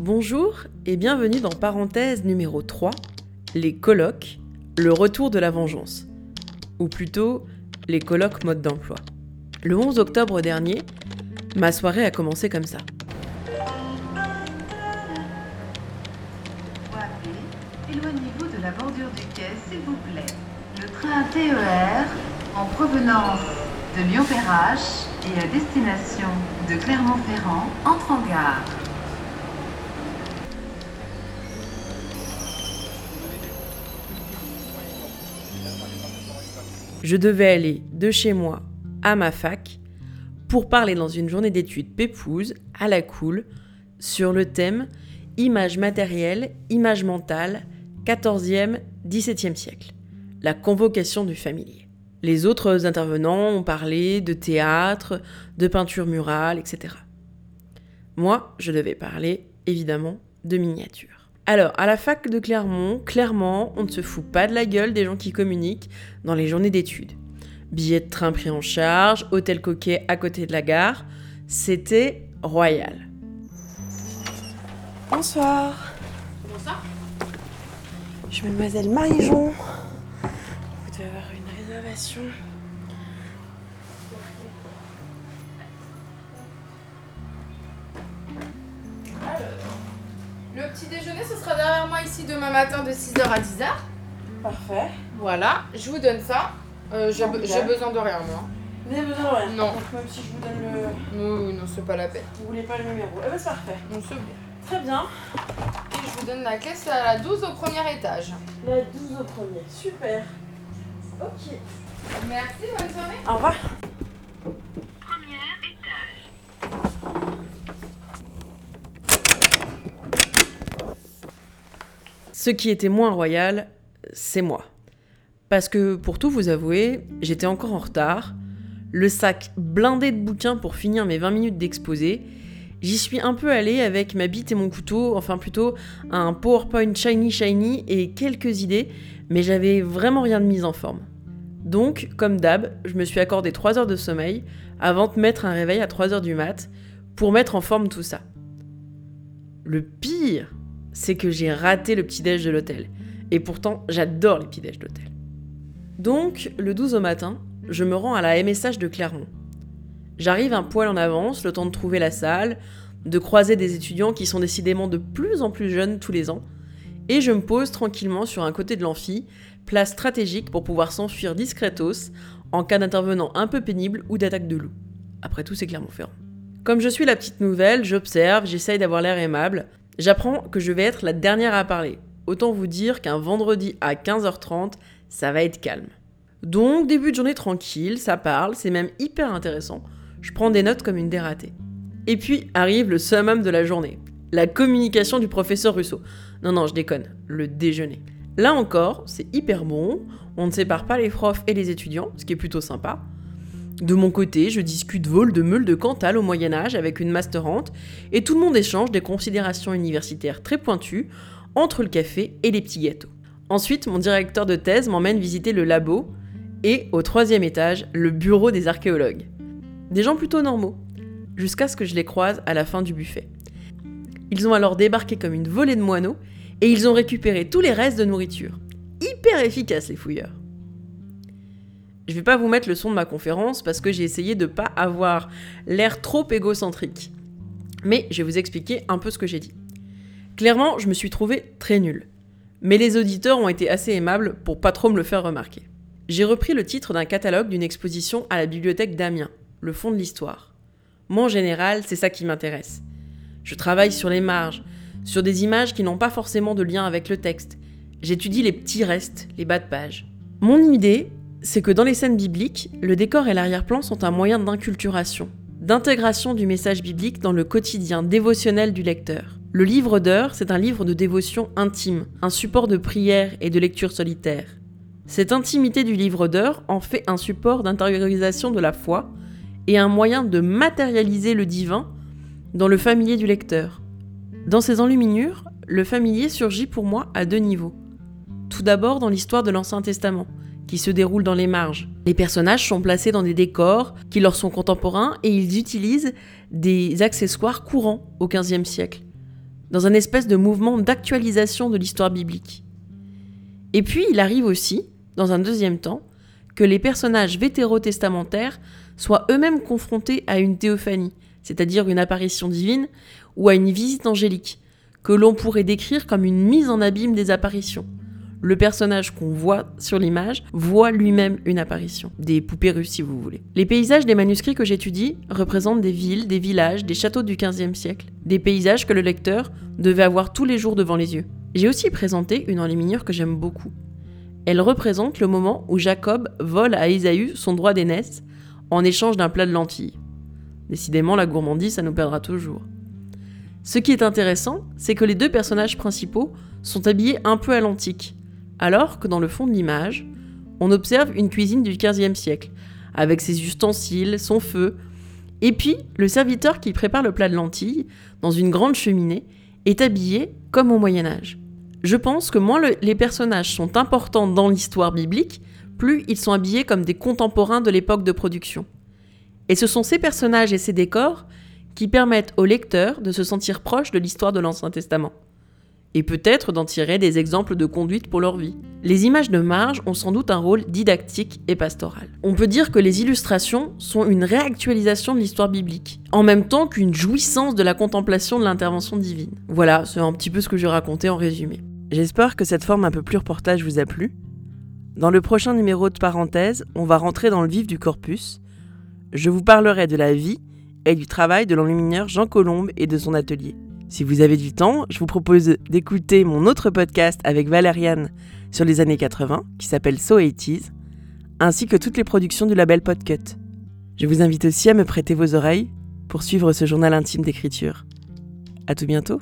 Bonjour et bienvenue dans parenthèse numéro 3, les colloques, le retour de la vengeance. Ou plutôt, les colloques mode d'emploi. Le 11 octobre dernier, ma soirée a commencé comme ça. Éloignez-vous de la bordure du quai, s'il vous plaît. Le train TER, en provenance de Lyon-Perrache et à destination de Clermont-Ferrand, entre en gare. Je devais aller de chez moi à ma fac pour parler dans une journée d'études pépouse, à la cool, sur le thème Image matérielle, image mentale, 14e, 17e siècle. La convocation du familier. Les autres intervenants ont parlé de théâtre, de peinture murale, etc. Moi, je devais parler, évidemment, de miniature. Alors, à la fac de Clermont, clairement, on ne se fout pas de la gueule des gens qui communiquent dans les journées d'études. Billets de train pris en charge, hôtel coquet à côté de la gare, c'était royal. Bonsoir. Bonsoir. Je suis mademoiselle Marie-Jean. Vous devez avoir une réservation. Le petit déjeuner, ce sera derrière moi ici demain matin de 6h à 10h. Parfait. Voilà, je vous donne ça. Euh, J'ai besoin de rien, moi. Vous avez besoin de rien Non. Donc même si je vous donne le... Non, non, c'est pas la peine. Vous voulez pas le numéro Eh ben c'est parfait. Non, c'est bon. Très bien. Et je vous donne la c'est à la 12 au premier étage. La 12 au premier. Super. Ok. Merci, bonne journée. Au revoir. Ce qui était moins royal, c'est moi. Parce que, pour tout vous avouer, j'étais encore en retard, le sac blindé de bouquins pour finir mes 20 minutes d'exposé, j'y suis un peu allée avec ma bite et mon couteau, enfin plutôt un PowerPoint shiny shiny et quelques idées, mais j'avais vraiment rien de mise en forme. Donc, comme d'hab, je me suis accordé 3 heures de sommeil avant de mettre un réveil à 3 heures du mat pour mettre en forme tout ça. Le pire, c'est que j'ai raté le petit-déj de l'hôtel. Et pourtant, j'adore les petits-déj d'hôtel. Donc, le 12 au matin, je me rends à la MSH de Clermont. J'arrive un poil en avance, le temps de trouver la salle, de croiser des étudiants qui sont décidément de plus en plus jeunes tous les ans, et je me pose tranquillement sur un côté de l'amphi, place stratégique pour pouvoir s'enfuir discretos en cas d'intervenant un peu pénible ou d'attaque de loup. Après tout, c'est Clermont-Ferrand. Comme je suis la petite nouvelle, j'observe, j'essaye d'avoir l'air aimable. J'apprends que je vais être la dernière à parler. Autant vous dire qu'un vendredi à 15h30, ça va être calme. Donc, début de journée tranquille, ça parle, c'est même hyper intéressant. Je prends des notes comme une dératée. Et puis arrive le summum de la journée, la communication du professeur Russo. Non, non, je déconne, le déjeuner. Là encore, c'est hyper bon, on ne sépare pas les profs et les étudiants, ce qui est plutôt sympa. De mon côté, je discute vol de meule de Cantal au Moyen-Âge avec une masterante, et tout le monde échange des considérations universitaires très pointues entre le café et les petits gâteaux. Ensuite, mon directeur de thèse m'emmène visiter le labo et, au troisième étage, le bureau des archéologues. Des gens plutôt normaux, jusqu'à ce que je les croise à la fin du buffet. Ils ont alors débarqué comme une volée de moineaux et ils ont récupéré tous les restes de nourriture. Hyper efficace les fouilleurs. Je vais pas vous mettre le son de ma conférence parce que j'ai essayé de pas avoir l'air trop égocentrique. Mais je vais vous expliquer un peu ce que j'ai dit. Clairement, je me suis trouvé très nul. Mais les auditeurs ont été assez aimables pour pas trop me le faire remarquer. J'ai repris le titre d'un catalogue d'une exposition à la bibliothèque d'Amiens, le fond de l'histoire. Moi général, c'est ça qui m'intéresse. Je travaille sur les marges, sur des images qui n'ont pas forcément de lien avec le texte. J'étudie les petits restes, les bas de page. Mon idée, c'est que dans les scènes bibliques, le décor et l'arrière-plan sont un moyen d'inculturation, d'intégration du message biblique dans le quotidien dévotionnel du lecteur. Le livre d'heures, c'est un livre de dévotion intime, un support de prière et de lecture solitaire. Cette intimité du livre d'heures en fait un support d'intériorisation de la foi et un moyen de matérialiser le divin dans le familier du lecteur. Dans ces enluminures, le familier surgit pour moi à deux niveaux. Tout d'abord dans l'histoire de l'Ancien Testament, qui se déroule dans les marges. Les personnages sont placés dans des décors qui leur sont contemporains et ils utilisent des accessoires courants au XVe siècle. dans un espèce de mouvement d'actualisation de l'histoire biblique. Et puis il arrive aussi, dans un deuxième temps, que les personnages vétérotestamentaires soient eux-mêmes confrontés à une théophanie, c'est-à-dire une apparition divine, ou à une visite angélique, que l'on pourrait décrire comme une mise en abîme des apparitions. Le personnage qu'on voit sur l'image voit lui-même une apparition, des poupées russes si vous voulez. Les paysages des manuscrits que j'étudie représentent des villes, des villages, des châteaux du XVe siècle, des paysages que le lecteur devait avoir tous les jours devant les yeux. J'ai aussi présenté une enluminure que j'aime beaucoup. Elle représente le moment où Jacob vole à Ésaü son droit d'aînesse en échange d'un plat de lentilles. Décidément, la gourmandise, ça nous perdra toujours. Ce qui est intéressant, c'est que les deux personnages principaux sont habillés un peu à l'antique, alors que dans le fond de l'image, on observe une cuisine du XVe siècle, avec ses ustensiles, son feu, et puis le serviteur qui prépare le plat de lentilles, dans une grande cheminée, est habillé comme au Moyen Âge. Je pense que moins les personnages sont importants dans l'histoire biblique, plus ils sont habillés comme des contemporains de l'époque de production. Et ce sont ces personnages et ces décors qui permettent au lecteur de se sentir proche de l'histoire de l'Ancien Testament. Et peut-être d'en tirer des exemples de conduite pour leur vie. Les images de marge ont sans doute un rôle didactique et pastoral. On peut dire que les illustrations sont une réactualisation de l'histoire biblique, en même temps qu'une jouissance de la contemplation de l'intervention divine. Voilà, c'est un petit peu ce que je racontais en résumé. J'espère que cette forme un peu plus reportage vous a plu. Dans le prochain numéro de parenthèse, on va rentrer dans le vif du corpus. Je vous parlerai de la vie et du travail de l'enlumineur Jean Colombe et de son atelier. Si vous avez du temps, je vous propose d'écouter mon autre podcast avec Valériane sur les années 80, qui s'appelle So 80 ainsi que toutes les productions du label Podcut. Je vous invite aussi à me prêter vos oreilles pour suivre ce journal intime d'écriture. À tout bientôt!